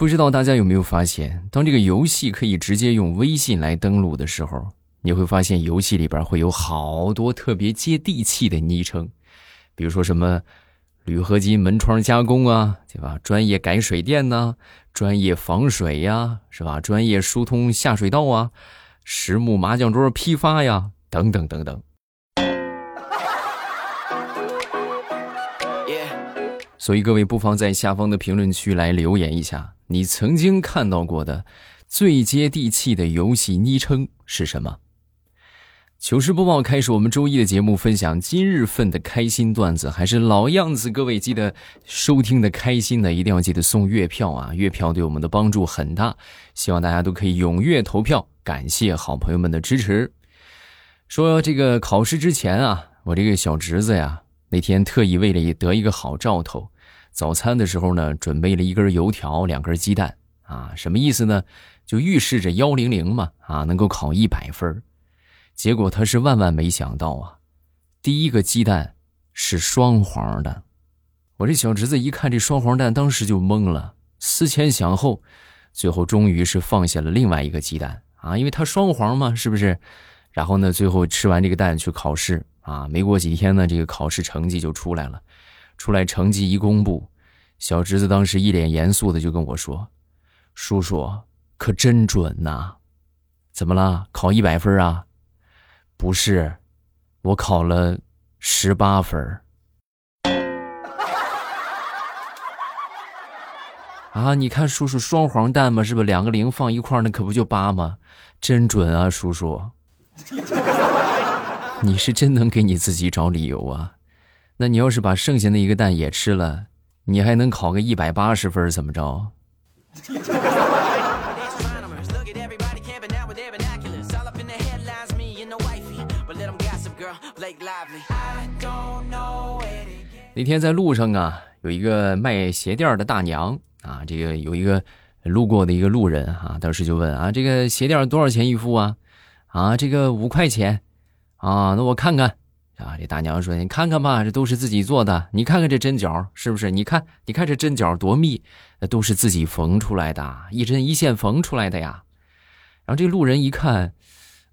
不知道大家有没有发现，当这个游戏可以直接用微信来登录的时候，你会发现游戏里边会有好多特别接地气的昵称，比如说什么铝合金门窗加工啊，对吧？专业改水电呐，专业防水呀，是吧？专业疏通下水道啊，实木麻将桌批发呀，等等等等。所以各位不妨在下方的评论区来留言一下，你曾经看到过的最接地气的游戏昵称是什么？糗事播报开始，我们周一的节目分享今日份的开心段子，还是老样子，各位记得收听的开心的一定要记得送月票啊！月票对我们的帮助很大，希望大家都可以踊跃投票，感谢好朋友们的支持。说这个考试之前啊，我这个小侄子呀。那天特意为了得一个好兆头，早餐的时候呢，准备了一根油条、两根鸡蛋啊，什么意思呢？就预示着幺零零嘛啊，能够考一百分。结果他是万万没想到啊，第一个鸡蛋是双黄的。我这小侄子一看这双黄蛋，当时就懵了，思前想后，最后终于是放下了另外一个鸡蛋啊，因为它双黄嘛，是不是？然后呢，最后吃完这个蛋去考试。啊，没过几天呢，这个考试成绩就出来了。出来成绩一公布，小侄子当时一脸严肃的就跟我说：“叔叔，可真准呐！怎么了？考一百分啊？不是，我考了十八分。啊，你看叔叔双黄蛋嘛，是不两个零放一块那可不就八吗？真准啊，叔叔。”你是真能给你自己找理由啊？那你要是把剩下那一个蛋也吃了，你还能考个一百八十分？怎么着？那天在路上啊，有一个卖鞋垫的大娘啊，这个有一个路过的一个路人啊，当时就问啊，这个鞋垫多少钱一副啊？啊，这个五块钱。啊，那我看看，啊，这大娘说：“你看看吧，这都是自己做的。你看看这针脚是不是？你看，你看这针脚多密，那都是自己缝出来的，一针一线缝出来的呀。”然后这路人一看，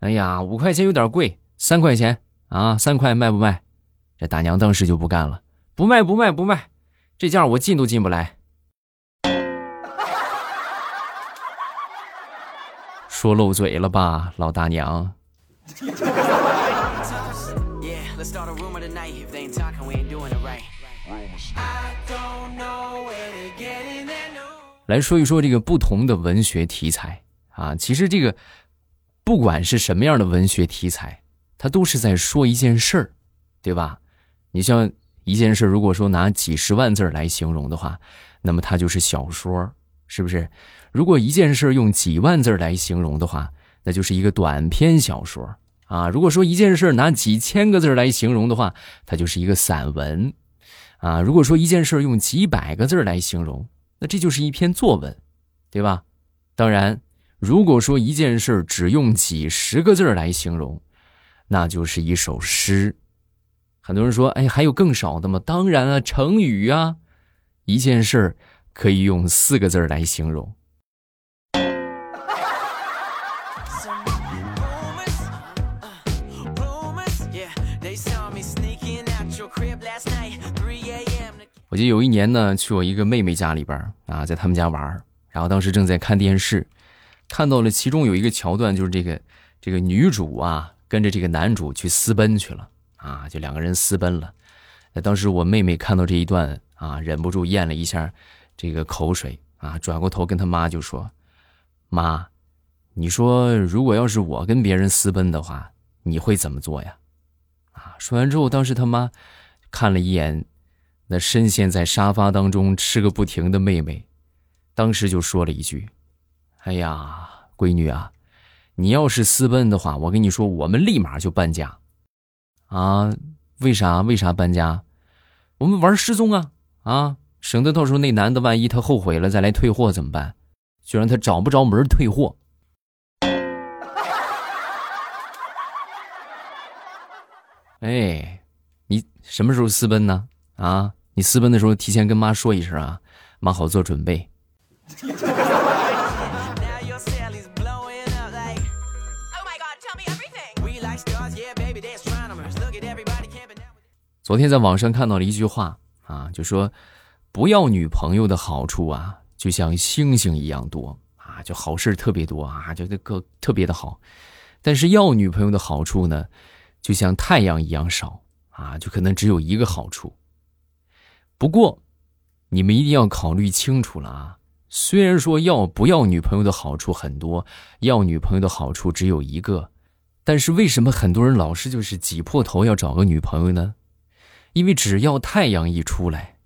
哎呀，五块钱有点贵，三块钱啊，三块卖不卖？这大娘当时就不干了，不卖不卖不卖，这价我进都进不来。说漏嘴了吧，老大娘。来说一说这个不同的文学题材啊，其实这个不管是什么样的文学题材，它都是在说一件事儿，对吧？你像一件事，如果说拿几十万字来形容的话，那么它就是小说，是不是？如果一件事用几万字来形容的话，那就是一个短篇小说啊。如果说一件事拿几千个字来形容的话，它就是一个散文啊。如果说一件事用几百个字来形容，那这就是一篇作文，对吧？当然，如果说一件事只用几十个字来形容，那就是一首诗。很多人说：“哎，还有更少的吗？”当然啊，成语啊，一件事可以用四个字来形容。我记得有一年呢，去我一个妹妹家里边啊，在他们家玩然后当时正在看电视，看到了其中有一个桥段，就是这个这个女主啊，跟着这个男主去私奔去了啊，就两个人私奔了。那当时我妹妹看到这一段啊，忍不住咽了一下这个口水啊，转过头跟他妈就说：“妈，你说如果要是我跟别人私奔的话，你会怎么做呀？”啊，说完之后，当时他妈看了一眼。那深陷在沙发当中吃个不停的妹妹，当时就说了一句：“哎呀，闺女啊，你要是私奔的话，我跟你说，我们立马就搬家。啊，为啥？为啥搬家？我们玩失踪啊！啊，省得到时候那男的万一他后悔了再来退货怎么办？就让他找不着门退货。哎，你什么时候私奔呢？啊？”你私奔的时候提前跟妈说一声啊，妈好做准备。昨天在网上看到了一句话，啊，就说不要女朋友的好处啊，就像星星一样多，啊，就好事特别多，啊，就这个特别的好，但是要女朋友的好处呢？就像太阳一样少，啊，就可能只有一个好处。不过，你们一定要考虑清楚了啊！虽然说要不要女朋友的好处很多，要女朋友的好处只有一个，但是为什么很多人老是就是挤破头要找个女朋友呢？因为只要太阳一出来，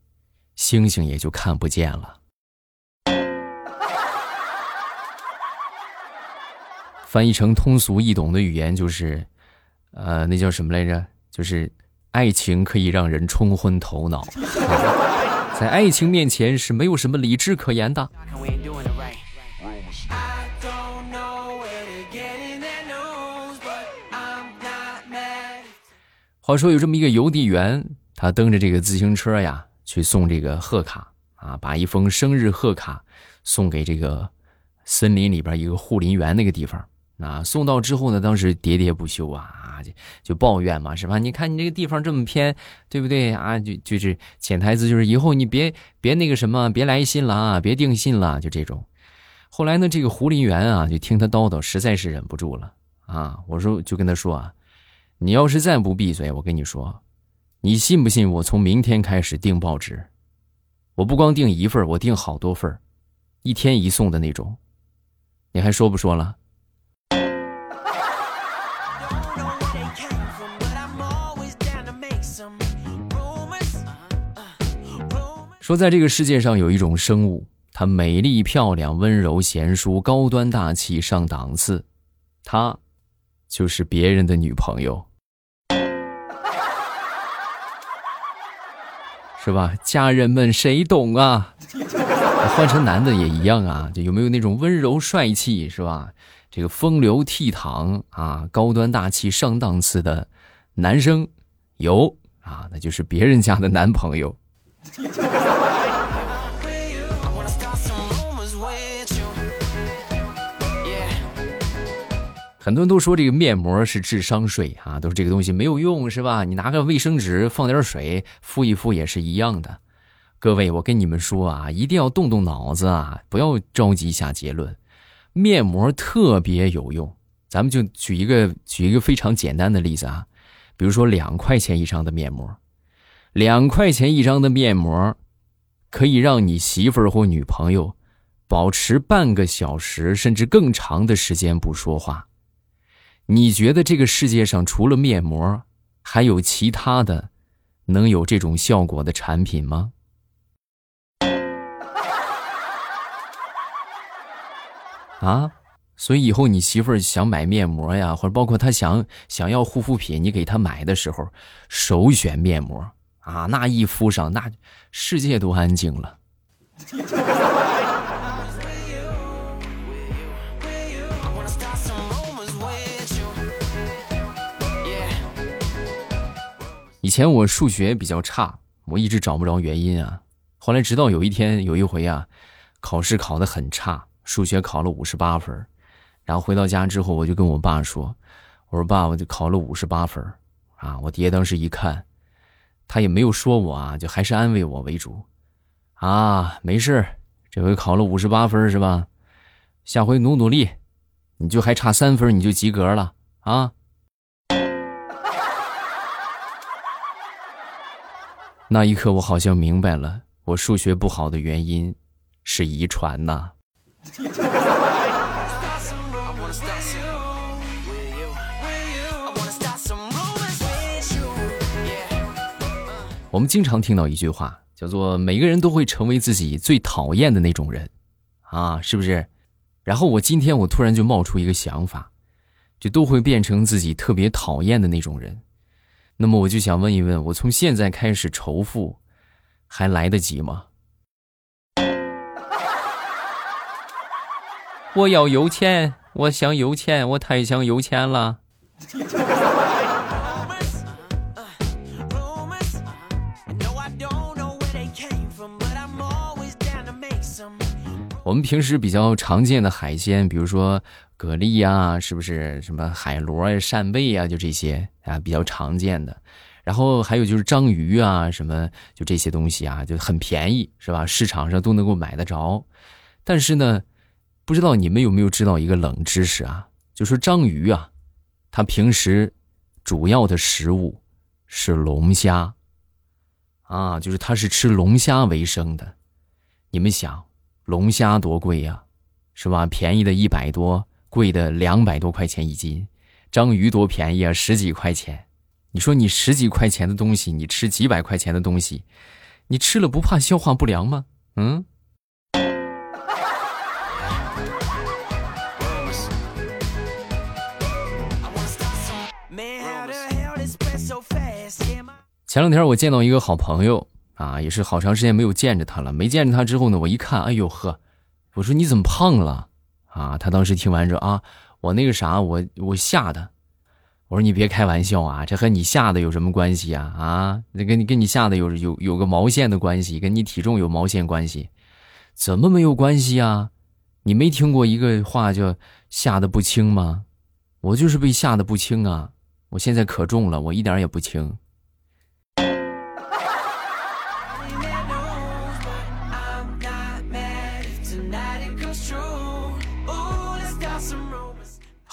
星星也就看不见了。翻译成通俗易懂的语言就是，呃，那叫什么来着？就是。爱情可以让人冲昏头脑，在爱情面前是没有什么理智可言的。话说有这么一个邮递员，他蹬着这个自行车呀，去送这个贺卡啊，把一封生日贺卡送给这个森林里边一个护林员那个地方。啊，送到之后呢，当时喋喋不休啊就抱怨嘛，是吧？你看你这个地方这么偏，对不对啊？就就是潜台词就是以后你别别那个什么，别来信了啊，别订信了，就这种。后来呢，这个胡林员啊，就听他叨叨，实在是忍不住了啊。我说就跟他说啊，你要是再不闭嘴，我跟你说，你信不信我从明天开始订报纸？我不光订一份，我订好多份一天一送的那种。你还说不说了？说，在这个世界上有一种生物，它美丽漂亮、温柔贤淑、高端大气、上档次，它就是别人的女朋友，是吧？家人们，谁懂啊？换成男的也一样啊，就有没有那种温柔帅气，是吧？这个风流倜傥啊，高端大气、上档次的男生有啊，那就是别人家的男朋友。很多人都说这个面膜是智商税啊，都是这个东西没有用是吧？你拿个卫生纸放点水敷一敷也是一样的。各位，我跟你们说啊，一定要动动脑子啊，不要着急下结论。面膜特别有用，咱们就举一个举一个非常简单的例子啊，比如说两块钱一张的面膜，两块钱一张的面膜，可以让你媳妇儿或女朋友保持半个小时甚至更长的时间不说话。你觉得这个世界上除了面膜，还有其他的能有这种效果的产品吗？啊，所以以后你媳妇儿想买面膜呀，或者包括她想想要护肤品，你给她买的时候，首选面膜啊，那一敷上，那世界都安静了。以前我数学比较差，我一直找不着原因啊。后来直到有一天，有一回啊，考试考得很差，数学考了五十八分。然后回到家之后，我就跟我爸说：“我说爸，我就考了五十八分。”啊，我爹当时一看，他也没有说我啊，就还是安慰我为主。啊，没事，这回考了五十八分是吧？下回努努力，你就还差三分，你就及格了啊。那一刻，我好像明白了，我数学不好的原因是遗传呐。我们经常听到一句话，叫做“每个人都会成为自己最讨厌的那种人”，啊，是不是？然后我今天我突然就冒出一个想法，就都会变成自己特别讨厌的那种人。那么我就想问一问，我从现在开始仇富，还来得及吗？我要有钱，我想有钱，我太想有钱了。我们平时比较常见的海鲜，比如说。蛤蜊呀，是不是什么海螺呀、扇贝呀，就这些啊，比较常见的。然后还有就是章鱼啊，什么就这些东西啊，就很便宜，是吧？市场上都能够买得着。但是呢，不知道你们有没有知道一个冷知识啊？就说章鱼啊，它平时主要的食物是龙虾啊，就是它是吃龙虾为生的。你们想，龙虾多贵呀，是吧？便宜的一百多，贵的两百多块钱一斤。章鱼多便宜啊，十几块钱。你说你十几块钱的东西，你吃几百块钱的东西，你吃了不怕消化不良吗？嗯。前两天我见到一个好朋友啊，也是好长时间没有见着他了。没见着他之后呢，我一看，哎呦呵，我说你怎么胖了啊？他当时听完之后啊。我那个啥，我我吓的，我说你别开玩笑啊，这和你吓的有什么关系呀？啊，那跟你跟你吓的有有有个毛线的关系，跟你体重有毛线关系？怎么没有关系啊？你没听过一个话叫“吓得不轻”吗？我就是被吓得不轻啊！我现在可重了，我一点也不轻。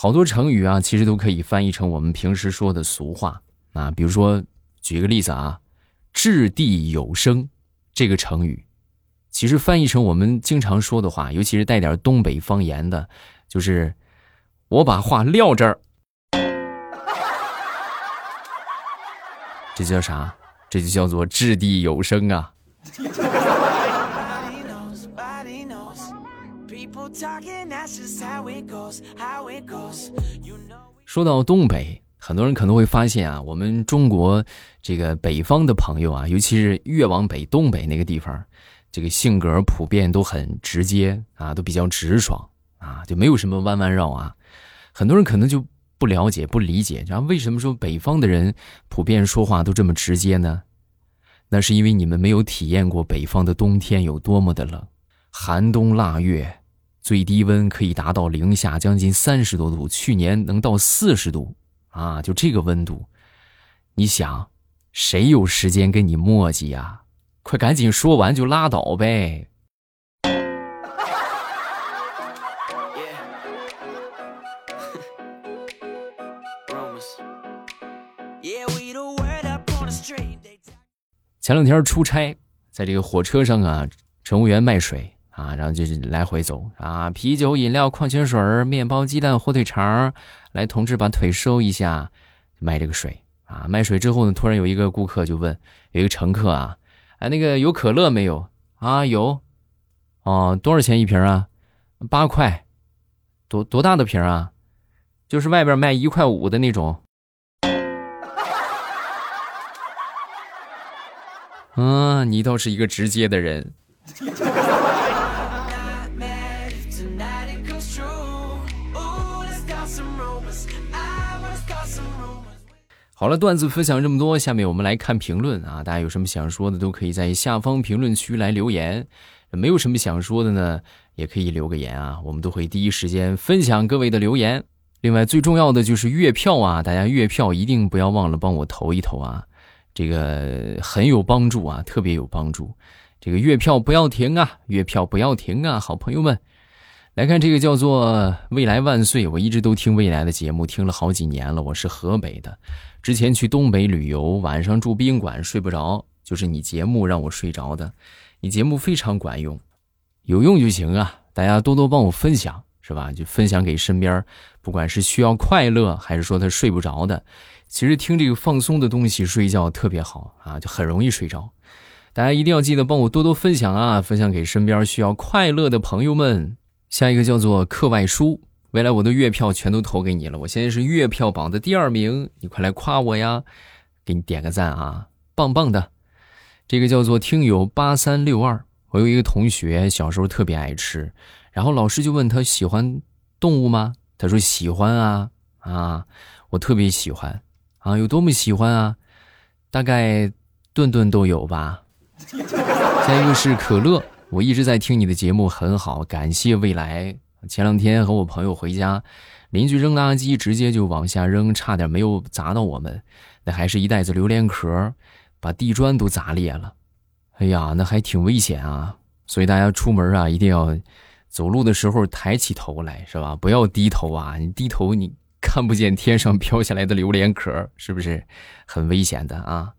好多成语啊，其实都可以翻译成我们平时说的俗话啊。比如说，举个例子啊，“掷地有声”这个成语，其实翻译成我们经常说的话，尤其是带点东北方言的，就是“我把话撂这儿”，这叫啥？这就叫做“掷地有声”啊。说到东北，很多人可能会发现啊，我们中国这个北方的朋友啊，尤其是越往北东北那个地方，这个性格普遍都很直接啊，都比较直爽啊，就没有什么弯弯绕啊。很多人可能就不了解、不理解，然后为什么说北方的人普遍说话都这么直接呢？那是因为你们没有体验过北方的冬天有多么的冷，寒冬腊月。最低温可以达到零下将近三十多度，去年能到四十度，啊，就这个温度，你想，谁有时间跟你磨叽呀？快赶紧说完就拉倒呗。前两天出差，在这个火车上啊，乘务员卖水。啊，然后就是来回走啊，啤酒、饮料、矿泉水面包、鸡蛋、火腿肠来，同志把腿收一下，卖这个水啊。卖水之后呢，突然有一个顾客就问，有一个乘客啊，哎，那个有可乐没有啊？有，哦，多少钱一瓶啊？八块，多多大的瓶啊？就是外边卖一块五的那种。嗯，你倒是一个直接的人。好了，段子分享这么多，下面我们来看评论啊！大家有什么想说的，都可以在下方评论区来留言；没有什么想说的呢，也可以留个言啊，我们都会第一时间分享各位的留言。另外，最重要的就是月票啊，大家月票一定不要忘了帮我投一投啊，这个很有帮助啊，特别有帮助。这个月票不要停啊，月票不要停啊，好朋友们。来看这个叫做“未来万岁”，我一直都听未来的节目，听了好几年了。我是河北的，之前去东北旅游，晚上住宾馆睡不着，就是你节目让我睡着的。你节目非常管用，有用就行啊！大家多多帮我分享，是吧？就分享给身边，不管是需要快乐，还是说他睡不着的，其实听这个放松的东西睡觉特别好啊，就很容易睡着。大家一定要记得帮我多多分享啊，分享给身边需要快乐的朋友们。下一个叫做课外书，未来我的月票全都投给你了，我现在是月票榜的第二名，你快来夸我呀，给你点个赞啊，棒棒的。这个叫做听友八三六二，我有一个同学小时候特别爱吃，然后老师就问他喜欢动物吗？他说喜欢啊啊，我特别喜欢啊，有多么喜欢啊？大概顿顿都有吧。下一个是可乐。我一直在听你的节目，很好，感谢未来前两天和我朋友回家，邻居扔垃圾直接就往下扔，差点没有砸到我们。那还是一袋子榴莲壳，把地砖都砸裂了。哎呀，那还挺危险啊！所以大家出门啊，一定要走路的时候抬起头来，是吧？不要低头啊！你低头你看不见天上飘下来的榴莲壳，是不是很危险的啊？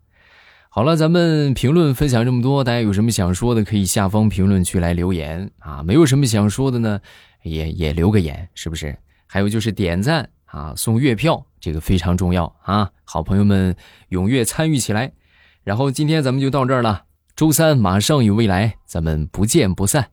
好了，咱们评论分享这么多，大家有什么想说的，可以下方评论区来留言啊。没有什么想说的呢，也也留个言，是不是？还有就是点赞啊，送月票，这个非常重要啊！好朋友们踊跃参与起来。然后今天咱们就到这儿了，周三马上与未来，咱们不见不散。